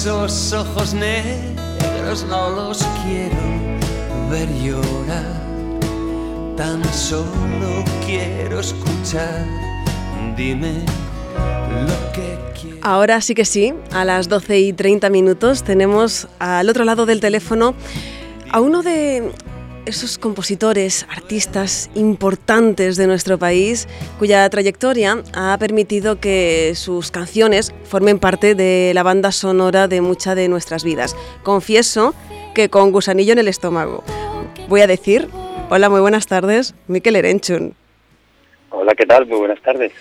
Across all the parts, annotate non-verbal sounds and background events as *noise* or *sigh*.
Esos ojos negros no los quiero ver llorar. Tan solo quiero escuchar. Dime lo que quiero. Ahora sí que sí, a las 12 y 30 minutos tenemos al otro lado del teléfono a uno de esos compositores, artistas importantes de nuestro país, cuya trayectoria ha permitido que sus canciones formen parte de la banda sonora de muchas de nuestras vidas. Confieso que con gusanillo en el estómago. Voy a decir, hola, muy buenas tardes, Miquel Erenchun. Hola, ¿qué tal? Muy buenas tardes.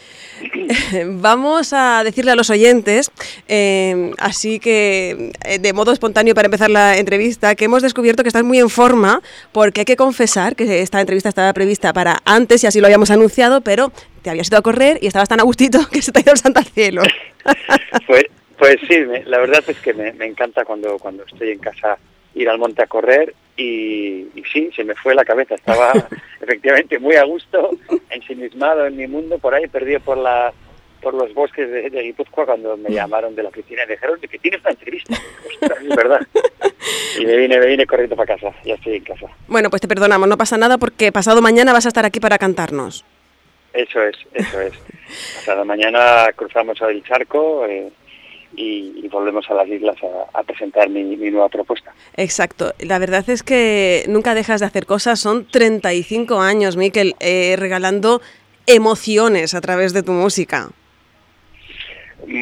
*laughs* Vamos a decirle a los oyentes, eh, así que eh, de modo espontáneo para empezar la entrevista, que hemos descubierto que estás muy en forma, porque hay que confesar que esta entrevista estaba prevista para antes y así lo habíamos anunciado, pero te habías ido a correr y estabas tan a gustito *laughs* que se te ha ido el santo al cielo. *laughs* pues, pues sí, me, la verdad es que me, me encanta cuando, cuando estoy en casa ir al monte a correr y, y, sí, se me fue la cabeza. Estaba *laughs* efectivamente muy a gusto, ensimismado en mi mundo, por ahí perdido por la por los bosques de, de Guipúzcoa cuando me llamaron de la oficina y me dijeron que tienes una entrevista. Ostras, es verdad. Y me vine, me vine corriendo para casa, ya estoy en casa. Bueno, pues te perdonamos, no pasa nada porque pasado mañana vas a estar aquí para cantarnos. Eso es, eso es. *laughs* Pasado mañana cruzamos el charco, eh, y, y, volvemos a las islas a, a presentar mi, mi, nueva propuesta. Exacto. La verdad es que nunca dejas de hacer cosas. Son 35 años, Miquel, eh, regalando emociones a través de tu música.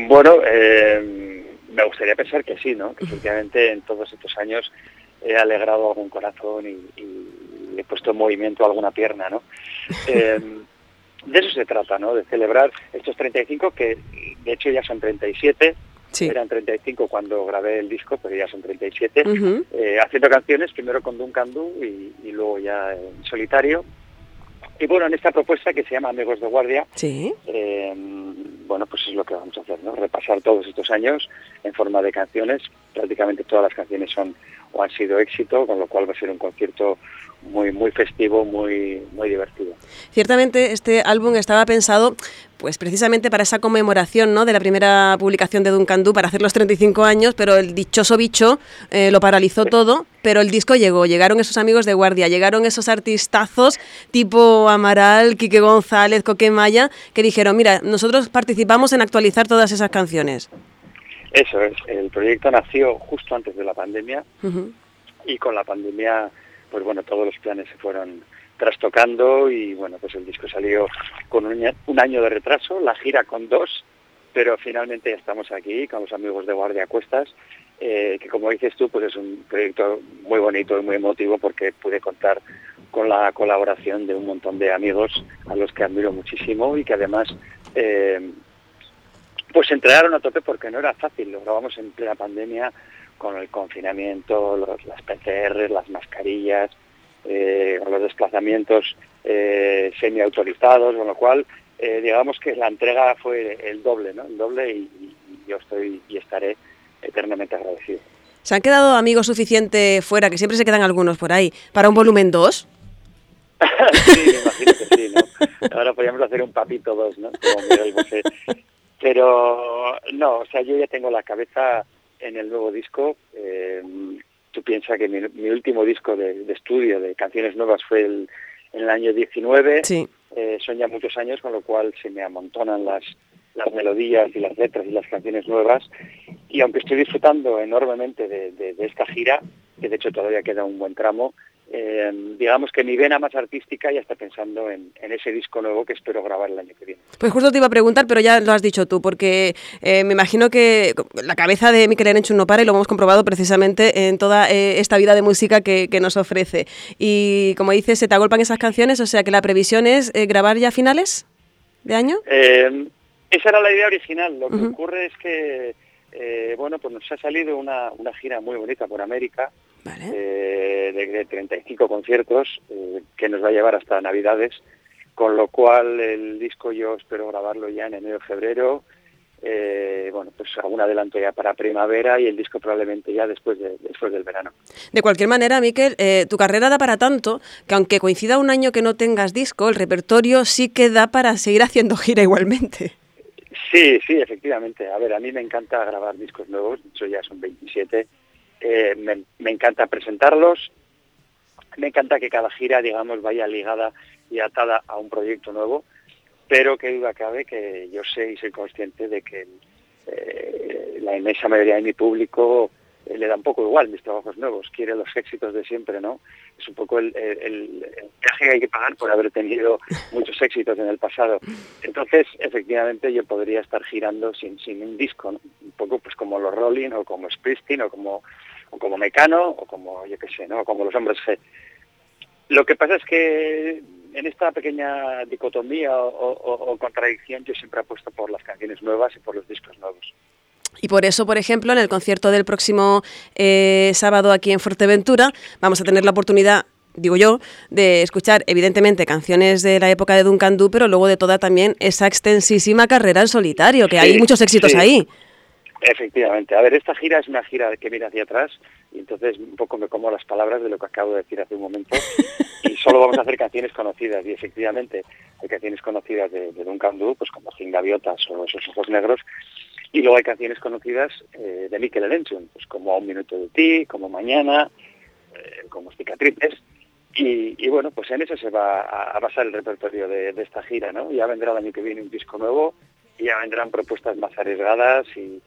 Bueno, eh, me gustaría pensar que sí, ¿no? Que efectivamente en todos estos años he alegrado algún corazón y, y he puesto en movimiento alguna pierna, ¿no? *laughs* Eh, de eso se trata, ¿no? De celebrar estos 35 que de hecho ya son 37 Sí. Eran 35 cuando grabé el disco, pero ya son 37. Uh -huh. eh, haciendo canciones, primero con Duncan Du y, y, luego ya en solitario. Y bueno, en esta propuesta que se llama Amigos de Guardia, sí. eh, bueno, pues es lo que vamos a hacer, ¿no? Repasar todos estos años en forma de canciones. Prácticamente todas las canciones son o han sido éxito, con lo cual va a ser un concierto muy muy festivo, muy muy divertido. Ciertamente este álbum estaba pensado pues precisamente para esa conmemoración ¿no? de la primera publicación de Duncan Du para hacer los 35 años, pero el dichoso bicho eh, lo paralizó todo, pero el disco llegó, llegaron esos amigos de guardia, llegaron esos artistazos tipo Amaral, Quique González, Coque Maya, que dijeron, mira, nosotros participamos en actualizar todas esas canciones. Eso es, el proyecto nació justo antes de la pandemia uh -huh. y con la pandemia, pues bueno, todos los planes se fueron trastocando y bueno, pues el disco salió con un, año de retraso, la gira con dos, pero finalmente ya estamos aquí con los amigos de Guardia Cuestas, eh, que como dices tú, pues es un proyecto muy bonito y muy emotivo porque pude contar con la colaboración de un montón de amigos a los que admiro muchísimo y que además eh, pues se entregaron a tope porque no era fácil, lo grabamos en plena pandemia con el confinamiento, los, las PCR, las mascarillas, eh, con los desplazamientos eh, semi-autorizados, con lo cual eh, digamos que la entrega fue el doble, ¿no? El doble y, y, yo estoy y estaré eternamente agradecido. ¿Se han quedado amigos suficiente fuera, que siempre se quedan algunos por ahí, para un volumen 2? *laughs* sí, me imagino que sí, ¿no? Ahora podríamos hacer un papito 2, ¿no? Como Miguel Bosé. Pero no, o sea, yo ya tengo la cabeza en el nuevo disco. Eh, tú piensas que mi, mi último disco de, de, estudio de canciones nuevas fue el, en el año 19. Sí. Eh, son ya muchos años, con lo cual se me amontonan las, las melodías y las letras y las canciones nuevas. Y aunque estoy disfrutando enormemente de, de, de esta gira, que de hecho todavía queda un buen tramo, eh, digamos que mi vena más artística ya está pensando en, en, ese disco nuevo que espero grabar el año que viene. Pues justo te iba a preguntar, pero ya lo has dicho tú, porque eh, me imagino que la cabeza de Miquel Erenchu no para y lo hemos comprobado precisamente en toda eh, esta vida de música que, que, nos ofrece. Y como dices, se te agolpan esas canciones, o sea que la previsión es grabar ya a finales de año. Esa era la idea original. Lo que uh -huh. ocurre es que, eh, bueno, pues nos ha salido una, una gira muy bonita por América Vale. eh, de, de, 35 conciertos eh, que nos va a llevar hasta Navidades, con lo cual el disco yo espero grabarlo ya en enero febrero. Eh, bueno, pues algún adelanto ya para primavera y el disco probablemente ya después, de, después del verano. De cualquier manera, Miquel, eh, tu carrera da para tanto que aunque coincida un año que no tengas disco, el repertorio sí que da para seguir *laughs* haciendo gira igualmente. Sí, sí, efectivamente. A ver, a mí me encanta grabar discos nuevos, de hecho ya son 27. Me, encanta presentarlos, me encanta que cada gira, digamos, vaya ligada y atada a un proyecto nuevo, pero que duda cabe que yo sé y soy consciente de que eh, la inmensa mayoría de mi público eh, le da un poco igual mis trabajos nuevos, quiere los éxitos de siempre, ¿no? Es un poco el, el, viaje que hay que pagar por haber tenido muchos éxitos en el pasado. Entonces, efectivamente, yo podría estar girando sin, sin un disco, un poco pues como los Rolling o como Springsteen o como, o como Mecano o como, yo qué sé, ¿no? como los hombres G. Lo que pasa es que en esta pequeña dicotomía o, o contradicción yo siempre apuesto por las canciones nuevas y por los discos nuevos. Y por eso, por ejemplo, en el concierto del próximo eh, sábado aquí en Fuerteventura, vamos a tener la oportunidad digo yo, de escuchar evidentemente canciones de la época de Duncan Du, pero luego de toda también esa extensísima carrera en solitario, que hay muchos éxitos ahí. Efectivamente. A ver, esta gira es una gira que viene hacia atrás y entonces un poco me como las palabras de lo que acabo de decir hace un momento *laughs* y solo vamos a hacer canciones conocidas y efectivamente hay canciones conocidas de, Duncan Du, pues como Sin Gaviotas o Esos Ojos Negros y luego hay canciones conocidas eh, de Mikel Elenchun, pues como Un Minuto de Ti, como Mañana, eh, como Cicatrices. Y, bueno, pues en eso se va a, basar el repertorio de, esta gira, ¿no? Ya vendrá el año que viene un disco nuevo y ya vendrán propuestas más arriesgadas y,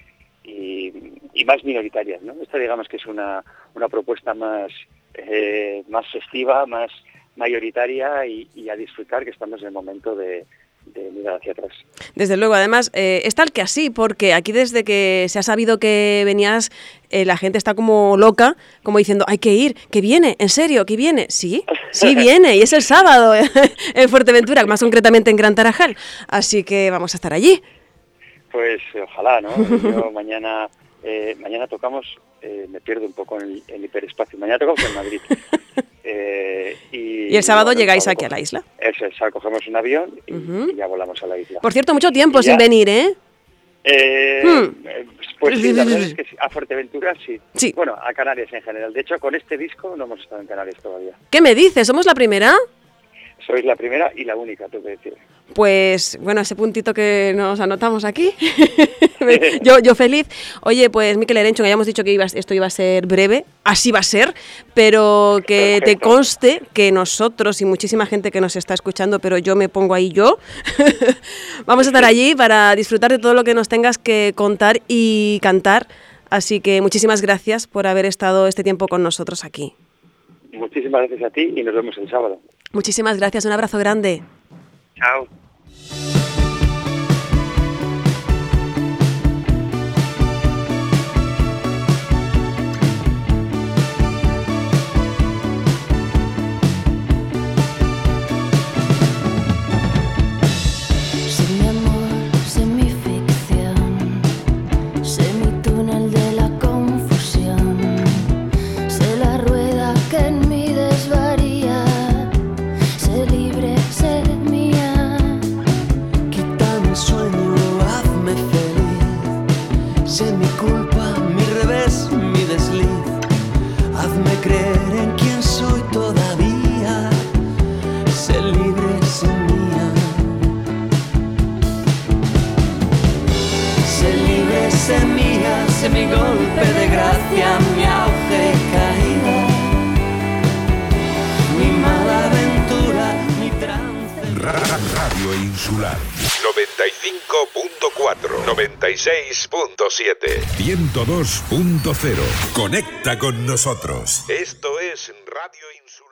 más minoritarias, ¿no? Esta digamos que es una, una propuesta más, eh, más festiva, más mayoritaria y a disfrutar que estamos en el momento de, de mirar hacia atrás. Desde luego, además, eh, es tal que así, porque aquí desde que se ha sabido que venías, eh, la gente está como loca, como diciendo, hay que ir, que viene, en serio, que viene. Sí, sí *laughs* viene, y es el sábado *laughs* en Fuerteventura, más concretamente en Gran Tarajal. Así que vamos a estar allí. Pues ojalá, ¿no? Yo *laughs* mañana, eh, mañana tocamos, me pierdo un poco en el, hiperespacio, mañana tocamos en Madrid. *laughs* Eh, y, el sábado llegáis aquí a la isla. Eso es, cogemos un avión y, ya volamos a la isla. Por cierto, mucho tiempo sin venir, ¿eh? Eh, hmm. Pues sí, la *laughs* verdad es que a Fuerteventura sí. sí. Bueno, a Canarias en general. De hecho, con este disco no hemos estado en Canarias todavía. ¿Qué me dices? ¿Somos la primera? Sois la primera y la única, tú que decir. Pues bueno, ese puntito que nos anotamos aquí, *laughs* yo, yo feliz. Oye, pues Miquel Erencho, que hayamos dicho que esto iba a ser breve, así va a ser, pero que te conste que nosotros y muchísima gente que nos está escuchando, pero yo me pongo ahí yo, *laughs* vamos a estar allí para disfrutar de todo lo que nos tengas que contar y cantar. Así que muchísimas gracias por haber estado este tiempo con nosotros aquí. Muchísimas gracias a ti y nos vemos el sábado. Muchísimas gracias, un abrazo grande. Chao. Insular 95.4 96.7 102.0 Conecta con nosotros. Esto es Radio Insular.